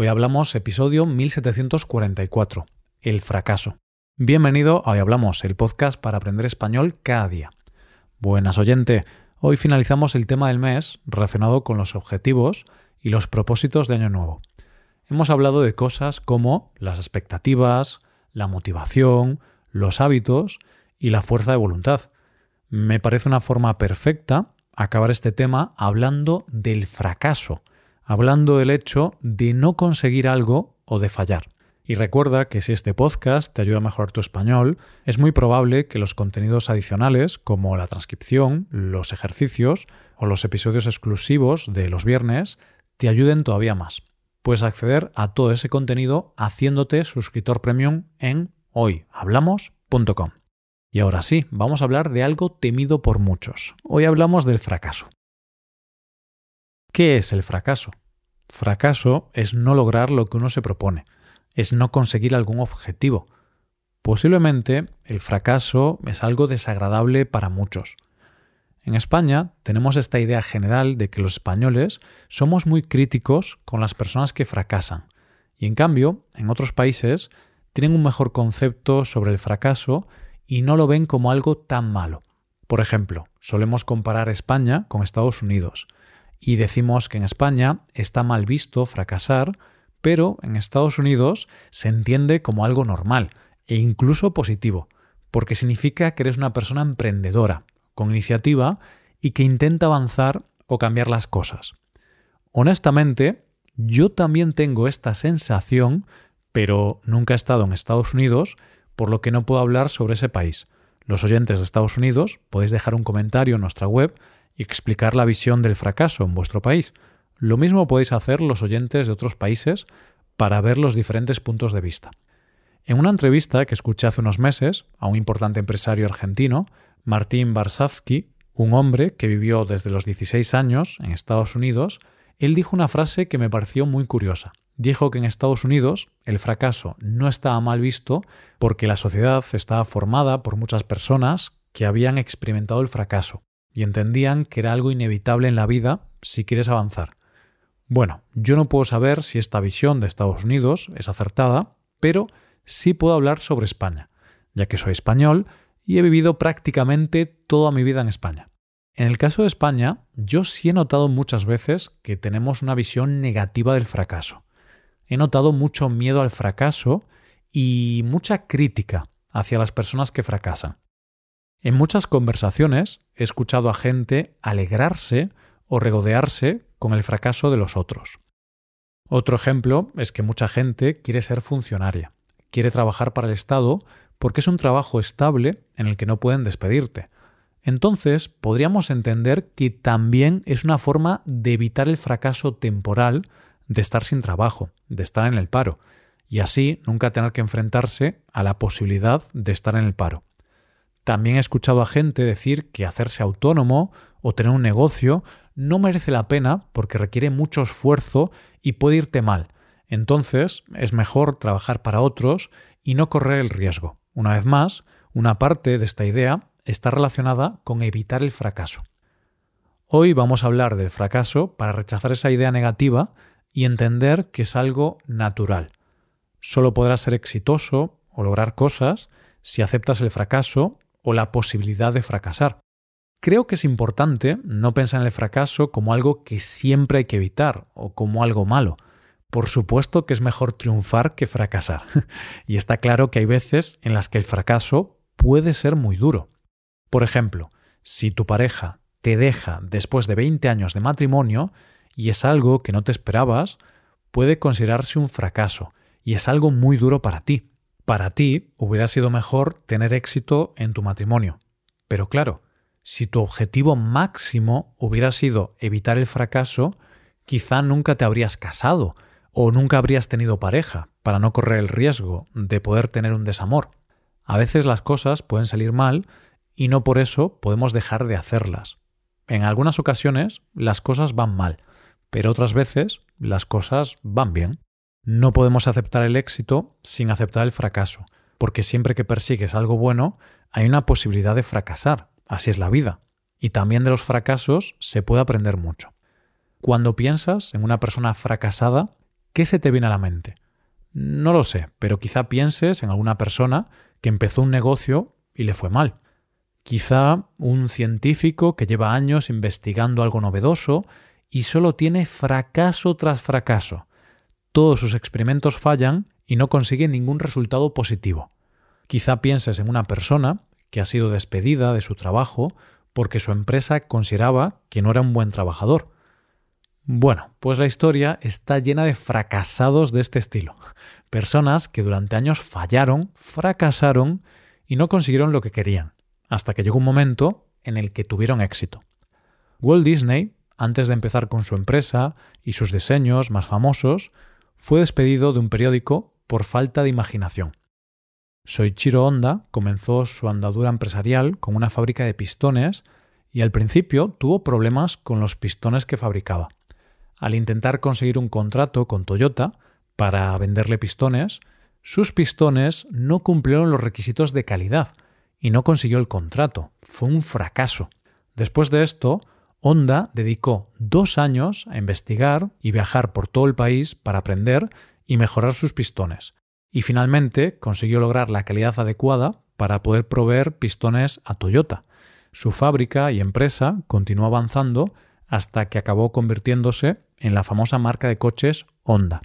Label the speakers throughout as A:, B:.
A: Hoy hablamos episodio 1744, El fracaso. Bienvenido a Hoy Hablamos, el podcast para aprender español cada día. Buenas oyente, hoy finalizamos el tema del mes relacionado con los objetivos y los propósitos de Año Nuevo. Hemos hablado de cosas como las expectativas, la motivación, los hábitos y la fuerza de voluntad. Me parece una forma perfecta acabar este tema hablando del fracaso, hablando del hecho de no conseguir algo o de fallar. Y recuerda que si este podcast te ayuda a mejorar tu español, es muy probable que los contenidos adicionales, como la transcripción, los ejercicios o los episodios exclusivos de los viernes, te ayuden todavía más. Puedes acceder a todo ese contenido haciéndote suscriptor premium en hoyhablamos.com. Y ahora sí, vamos a hablar de algo temido por muchos. Hoy hablamos del fracaso. ¿Qué es el fracaso? Fracaso es no lograr lo que uno se propone, es no conseguir algún objetivo. Posiblemente el fracaso es algo desagradable para muchos. En España tenemos esta idea general de que los españoles somos muy críticos con las personas que fracasan, y en cambio, en otros países tienen un mejor concepto sobre el fracaso y no lo ven como algo tan malo. Por ejemplo, solemos comparar España con Estados Unidos y decimos que en España está mal visto fracasar, pero en Estados Unidos se entiende como algo normal e incluso positivo, porque significa que eres una persona emprendedora, con iniciativa y que intenta avanzar o cambiar las cosas. Honestamente, yo también tengo esta sensación, pero nunca he estado en Estados Unidos, por lo que no puedo hablar sobre ese país. Los oyentes de Estados Unidos podéis dejar un comentario en nuestra web y explicar la visión del fracaso en vuestro país. Lo mismo podéis hacer los oyentes de otros países para ver los diferentes puntos de vista. En una entrevista que escuché hace unos meses a un importante empresario argentino, Martín Barsavsky, un hombre que vivió desde los 16 años en Estados Unidos, él dijo una frase que me pareció muy curiosa. Dijo que en Estados Unidos el fracaso no estaba mal visto porque la sociedad estaba formada por muchas personas que habían experimentado el fracaso y entendían que era algo inevitable en la vida si quieres avanzar. Bueno, yo no puedo saber si esta visión de Estados Unidos es acertada, pero sí puedo hablar sobre España, ya que soy español y he vivido prácticamente toda mi vida en España. En el caso de España, yo sí he notado muchas veces que tenemos una visión negativa del fracaso. He notado mucho miedo al fracaso y mucha crítica hacia las personas que fracasan. En muchas conversaciones he escuchado a gente alegrarse o regodearse con el fracaso de los otros. Otro ejemplo es que mucha gente quiere ser funcionaria, quiere trabajar para el Estado porque es un trabajo estable en el que no pueden despedirte. Entonces podríamos entender que también es una forma de evitar el fracaso temporal de estar sin trabajo, de estar en el paro, y así nunca tener que enfrentarse a la posibilidad de estar en el paro. También he escuchado a gente decir que hacerse autónomo o tener un negocio no merece la pena porque requiere mucho esfuerzo y puede irte mal. Entonces es mejor trabajar para otros y no correr el riesgo. Una vez más, una parte de esta idea está relacionada con evitar el fracaso. Hoy vamos a hablar del fracaso para rechazar esa idea negativa y entender que es algo natural. Solo podrás ser exitoso o lograr cosas si aceptas el fracaso o la posibilidad de fracasar. Creo que es importante no pensar en el fracaso como algo que siempre hay que evitar o como algo malo. Por supuesto que es mejor triunfar que fracasar. y está claro que hay veces en las que el fracaso puede ser muy duro. Por ejemplo, si tu pareja te deja después de 20 años de matrimonio y es algo que no te esperabas, puede considerarse un fracaso y es algo muy duro para ti. Para ti hubiera sido mejor tener éxito en tu matrimonio. Pero claro, si tu objetivo máximo hubiera sido evitar el fracaso, quizá nunca te habrías casado o nunca habrías tenido pareja para no correr el riesgo de poder tener un desamor. A veces las cosas pueden salir mal y no por eso podemos dejar de hacerlas. En algunas ocasiones las cosas van mal, pero otras veces las cosas van bien. No podemos aceptar el éxito sin aceptar el fracaso, porque siempre que persigues algo bueno hay una posibilidad de fracasar, así es la vida. Y también de los fracasos se puede aprender mucho. Cuando piensas en una persona fracasada, ¿qué se te viene a la mente? No lo sé, pero quizá pienses en alguna persona que empezó un negocio y le fue mal. Quizá un científico que lleva años investigando algo novedoso y solo tiene fracaso tras fracaso. Todos sus experimentos fallan y no consigue ningún resultado positivo. Quizá pienses en una persona que ha sido despedida de su trabajo porque su empresa consideraba que no era un buen trabajador. Bueno, pues la historia está llena de fracasados de este estilo. Personas que durante años fallaron, fracasaron y no consiguieron lo que querían, hasta que llegó un momento en el que tuvieron éxito. Walt Disney, antes de empezar con su empresa y sus diseños más famosos, fue despedido de un periódico por falta de imaginación. Soichiro Honda comenzó su andadura empresarial con una fábrica de pistones y al principio tuvo problemas con los pistones que fabricaba. Al intentar conseguir un contrato con Toyota para venderle pistones, sus pistones no cumplieron los requisitos de calidad y no consiguió el contrato. Fue un fracaso. Después de esto, Honda dedicó dos años a investigar y viajar por todo el país para aprender y mejorar sus pistones y finalmente consiguió lograr la calidad adecuada para poder proveer pistones a Toyota. Su fábrica y empresa continuó avanzando hasta que acabó convirtiéndose en la famosa marca de coches Honda.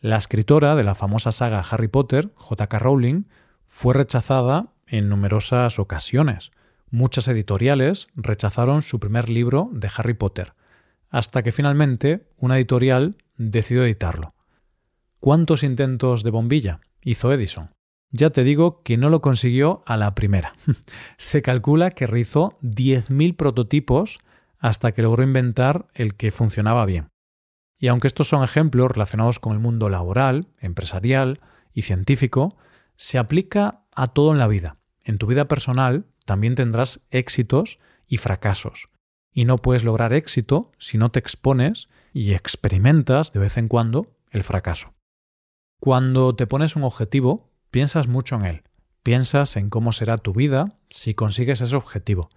A: La escritora de la famosa saga Harry Potter, J.K. Rowling, fue rechazada en numerosas ocasiones. Muchas editoriales rechazaron su primer libro de Harry Potter, hasta que finalmente una editorial decidió editarlo. ¿Cuántos intentos de bombilla hizo Edison? Ya te digo que no lo consiguió a la primera. Se calcula que realizó 10.000 prototipos hasta que logró inventar el que funcionaba bien. Y aunque estos son ejemplos relacionados con el mundo laboral, empresarial y científico, se aplica a todo en la vida. En tu vida personal también tendrás éxitos y fracasos. Y no puedes lograr éxito si no te expones y experimentas de vez en cuando el fracaso. Cuando te pones un objetivo, piensas mucho en él. Piensas en cómo será tu vida si consigues ese objetivo.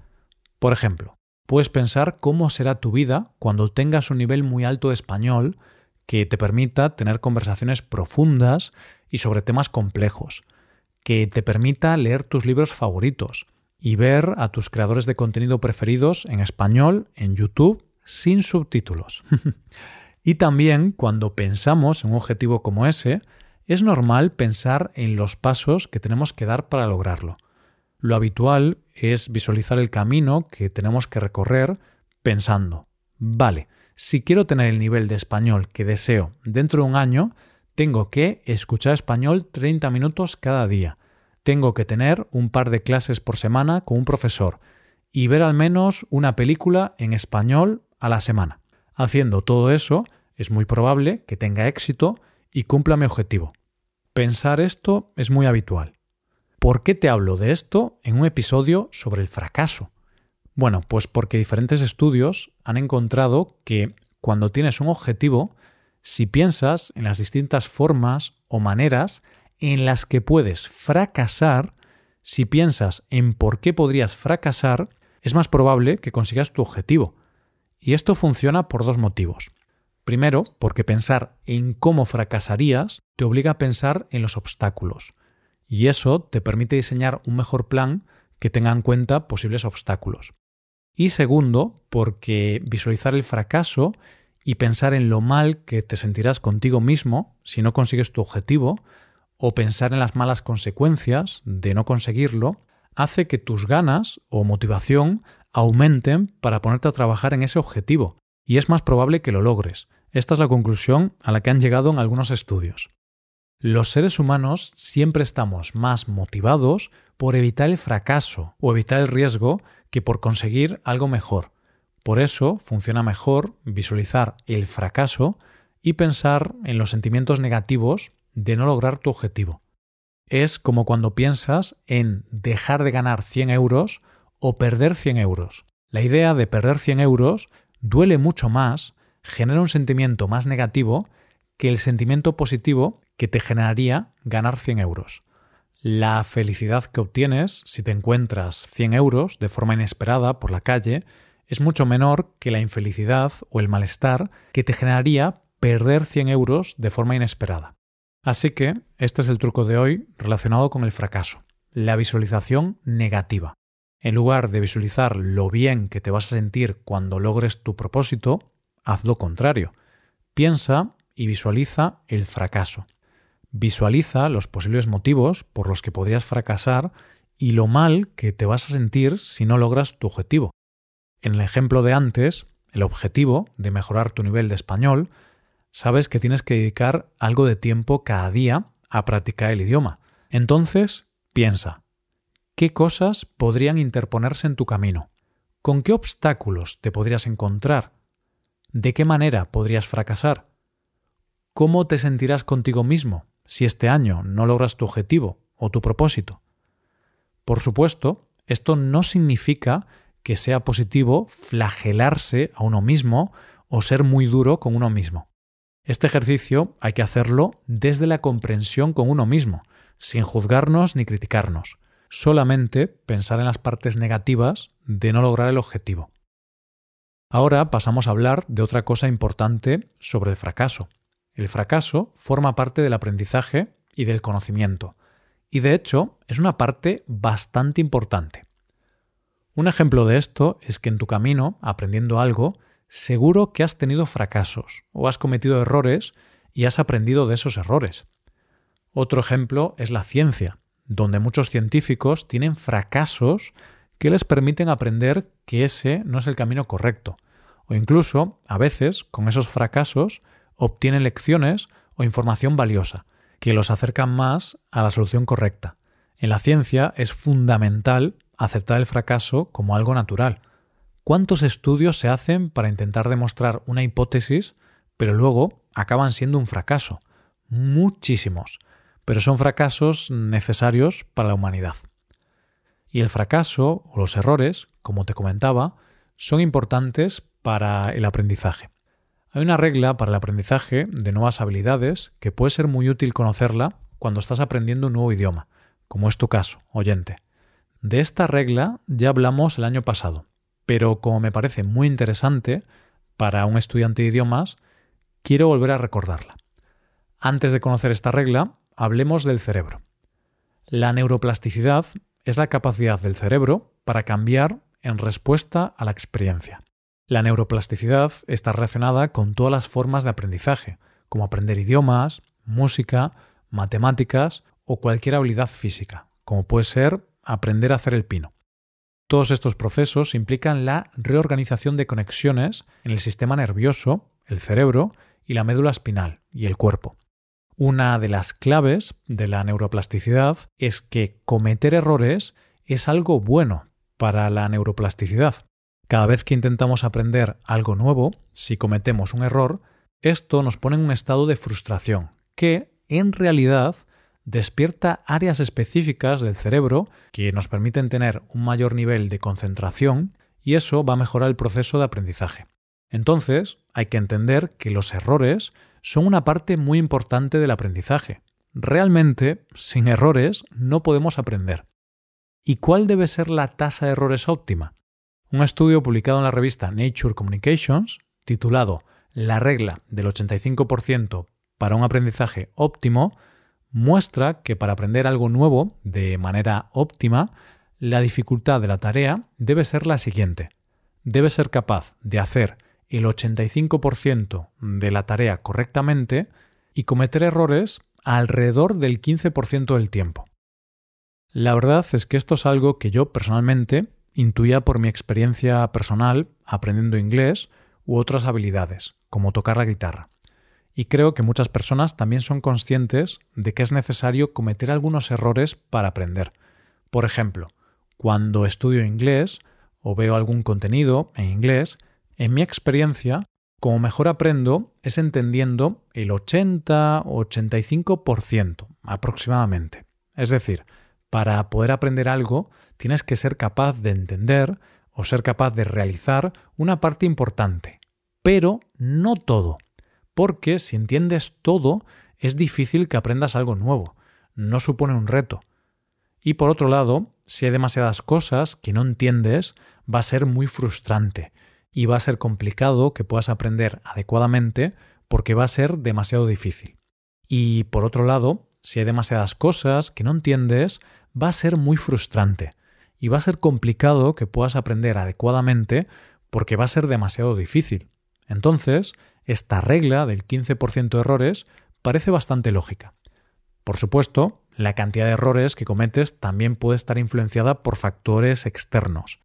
A: Por ejemplo, puedes pensar cómo será tu vida cuando tengas un nivel muy alto de español que te permita tener conversaciones profundas y sobre temas complejos, que te permita leer tus libros favoritos y ver a tus creadores de contenido preferidos en español en YouTube sin subtítulos. Y también cuando pensamos en un objetivo como ese, es normal pensar en los pasos que tenemos que dar para lograrlo. Lo habitual es visualizar el camino que tenemos que recorrer pensando, vale, si quiero tener el nivel de español que deseo dentro de un año, tengo que escuchar español 30 minutos cada día. Tengo que tener un par de clases por semana con un profesor y ver al menos una película en español a la semana. Haciendo todo eso, es muy probable que tenga éxito y cumpla mi objetivo. Pensar esto es muy habitual. ¿Por qué te hablo de esto en un episodio sobre el fracaso? Bueno, pues porque diferentes estudios han encontrado que cuando tienes un objetivo, si piensas en las distintas formas o maneras en las que puedes fracasar, si piensas en por qué podrías fracasar, es más probable que consigas tu objetivo. Y esto funciona por dos motivos. Primero, porque pensar en cómo fracasarías te obliga a pensar en los obstáculos. Y eso te permite diseñar un mejor plan que tenga en cuenta posibles obstáculos. Y segundo, porque visualizar el fracaso y pensar en lo mal que te sentirás contigo mismo si no consigues tu objetivo, o pensar en las malas consecuencias de no conseguirlo, hace que tus ganas o motivación aumenten para ponerte a trabajar en ese objetivo, y es más probable que lo logres. Esta es la conclusión a la que han llegado en algunos estudios. Los seres humanos siempre estamos más motivados por evitar el fracaso o evitar el riesgo que por conseguir algo mejor. Por eso funciona mejor visualizar el fracaso y pensar en los sentimientos negativos de no lograr tu objetivo. Es como cuando piensas en dejar de ganar 100 euros o perder 100 euros. La idea de perder 100 euros duele mucho más, genera un sentimiento más negativo que el sentimiento positivo que te generaría ganar 100 euros. La felicidad que obtienes si te encuentras 100 euros de forma inesperada por la calle es mucho menor que la infelicidad o el malestar que te generaría perder 100 euros de forma inesperada. Así que este es el truco de hoy relacionado con el fracaso, la visualización negativa. En lugar de visualizar lo bien que te vas a sentir cuando logres tu propósito, haz lo contrario. Piensa y visualiza el fracaso. Visualiza los posibles motivos por los que podrías fracasar y lo mal que te vas a sentir si no logras tu objetivo. En el ejemplo de antes, el objetivo de mejorar tu nivel de español, sabes que tienes que dedicar algo de tiempo cada día a practicar el idioma. Entonces, piensa, ¿qué cosas podrían interponerse en tu camino? ¿Con qué obstáculos te podrías encontrar? ¿De qué manera podrías fracasar? ¿Cómo te sentirás contigo mismo si este año no logras tu objetivo o tu propósito? Por supuesto, esto no significa que sea positivo flagelarse a uno mismo o ser muy duro con uno mismo. Este ejercicio hay que hacerlo desde la comprensión con uno mismo, sin juzgarnos ni criticarnos, solamente pensar en las partes negativas de no lograr el objetivo. Ahora pasamos a hablar de otra cosa importante sobre el fracaso. El fracaso forma parte del aprendizaje y del conocimiento, y de hecho es una parte bastante importante. Un ejemplo de esto es que en tu camino, aprendiendo algo, seguro que has tenido fracasos o has cometido errores y has aprendido de esos errores. Otro ejemplo es la ciencia, donde muchos científicos tienen fracasos que les permiten aprender que ese no es el camino correcto, o incluso, a veces, con esos fracasos, obtienen lecciones o información valiosa, que los acercan más a la solución correcta. En la ciencia es fundamental aceptar el fracaso como algo natural, ¿Cuántos estudios se hacen para intentar demostrar una hipótesis, pero luego acaban siendo un fracaso? Muchísimos, pero son fracasos necesarios para la humanidad. Y el fracaso o los errores, como te comentaba, son importantes para el aprendizaje. Hay una regla para el aprendizaje de nuevas habilidades que puede ser muy útil conocerla cuando estás aprendiendo un nuevo idioma, como es tu caso, oyente. De esta regla ya hablamos el año pasado, pero como me parece muy interesante para un estudiante de idiomas, quiero volver a recordarla. Antes de conocer esta regla, hablemos del cerebro. La neuroplasticidad es la capacidad del cerebro para cambiar en respuesta a la experiencia. La neuroplasticidad está relacionada con todas las formas de aprendizaje, como aprender idiomas, música, matemáticas o cualquier habilidad física, como puede ser aprender a hacer el pino. Todos estos procesos implican la reorganización de conexiones en el sistema nervioso, el cerebro y la médula espinal y el cuerpo. Una de las claves de la neuroplasticidad es que cometer errores es algo bueno para la neuroplasticidad. Cada vez que intentamos aprender algo nuevo, si cometemos un error, esto nos pone en un estado de frustración, que en realidad despierta áreas específicas del cerebro que nos permiten tener un mayor nivel de concentración y eso va a mejorar el proceso de aprendizaje. Entonces, hay que entender que los errores son una parte muy importante del aprendizaje. Realmente, sin errores no podemos aprender. ¿Y cuál debe ser la tasa de errores óptima? Un estudio publicado en la revista Nature Communications, titulado La regla del 85% para un aprendizaje óptimo, muestra que para aprender algo nuevo de manera óptima, la dificultad de la tarea debe ser la siguiente. Debe ser capaz de hacer el 85% de la tarea correctamente y cometer errores alrededor del 15% del tiempo. La verdad es que esto es algo que yo personalmente intuía por mi experiencia personal aprendiendo inglés u otras habilidades, como tocar la guitarra y creo que muchas personas también son conscientes de que es necesario cometer algunos errores para aprender. Por ejemplo, cuando estudio inglés o veo algún contenido en inglés, en mi experiencia, como mejor aprendo es entendiendo el 80-85% aproximadamente. Es decir, para poder aprender algo tienes que ser capaz de entender o ser capaz de realizar una parte importante, pero no todo porque si entiendes todo, es difícil que aprendas algo nuevo, no supone un reto. Y por otro lado, si hay demasiadas cosas que no entiendes, va a ser muy frustrante y va a ser complicado que puedas aprender adecuadamente porque va a ser demasiado difícil. Y por otro lado, si hay demasiadas cosas que no entiendes, va a ser muy frustrante y va a ser complicado que puedas aprender adecuadamente porque va a ser demasiado difícil. Entonces, esta regla del 15% de errores parece bastante lógica. Por supuesto, la cantidad de errores que cometes también puede estar influenciada por factores externos.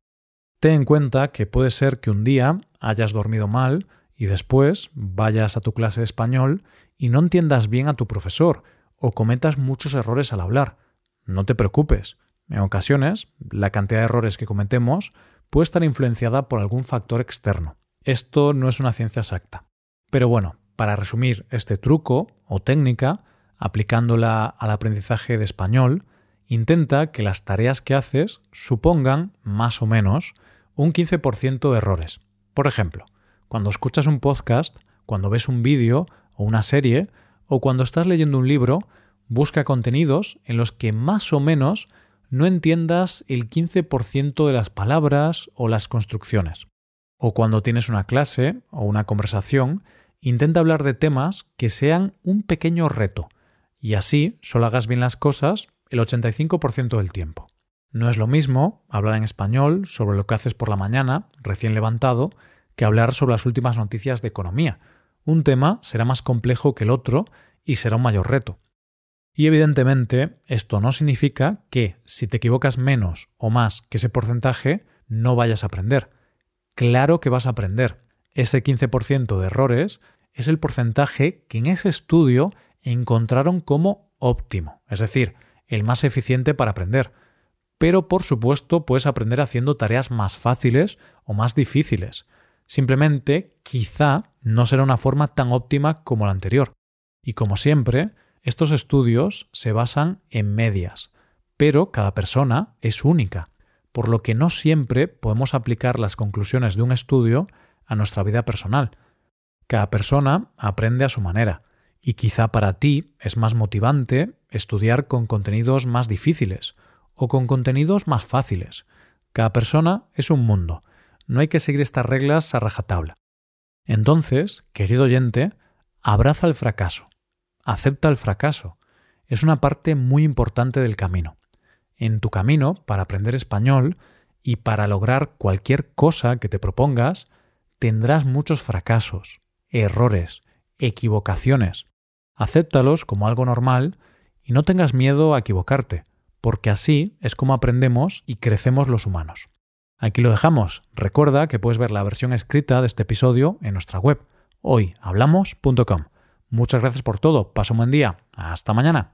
A: Ten en cuenta que puede ser que un día hayas dormido mal y después vayas a tu clase de español y no entiendas bien a tu profesor o cometas muchos errores al hablar. No te preocupes. En ocasiones, la cantidad de errores que cometemos puede estar influenciada por algún factor externo. Esto no es una ciencia exacta. Pero bueno, para resumir este truco o técnica, aplicándola al aprendizaje de español, intenta que las tareas que haces supongan, más o menos, un 15% de errores. Por ejemplo, cuando escuchas un podcast, cuando ves un vídeo o una serie, o cuando estás leyendo un libro, busca contenidos en los que más o menos no entiendas el 15% de las palabras o las construcciones. O cuando tienes una clase o una conversación, intenta hablar de temas que sean un pequeño reto, y así solo hagas bien las cosas el 85% del tiempo. No es lo mismo hablar en español sobre lo que haces por la mañana, recién levantado, que hablar sobre las últimas noticias de economía. Un tema será más complejo que el otro y será un mayor reto. Y evidentemente esto no significa que si te equivocas menos o más que ese porcentaje no vayas a aprender. Claro que vas a aprender. Ese 15% de errores es el porcentaje que en ese estudio encontraron como óptimo, es decir, el más eficiente para aprender. Pero por supuesto puedes aprender haciendo tareas más fáciles o más difíciles. Simplemente quizá no será una forma tan óptima como la anterior. Y como siempre, estos estudios se basan en medias, pero cada persona es única, por lo que no siempre podemos aplicar las conclusiones de un estudio a nuestra vida personal. Cada persona aprende a su manera, y quizá para ti es más motivante estudiar con contenidos más difíciles o con contenidos más fáciles. Cada persona es un mundo. No hay que seguir estas reglas a rajatabla. Entonces, querido oyente, abraza el fracaso acepta el fracaso. Es una parte muy importante del camino. En tu camino, para aprender español y para lograr cualquier cosa que te propongas, tendrás muchos fracasos, errores, equivocaciones. Acéptalos como algo normal y no tengas miedo a equivocarte, porque así es como aprendemos y crecemos los humanos. Aquí lo dejamos. Recuerda que puedes ver la versión escrita de este episodio en nuestra web hoyhablamos.com. Muchas gracias por todo. Pasa un buen día. Hasta mañana.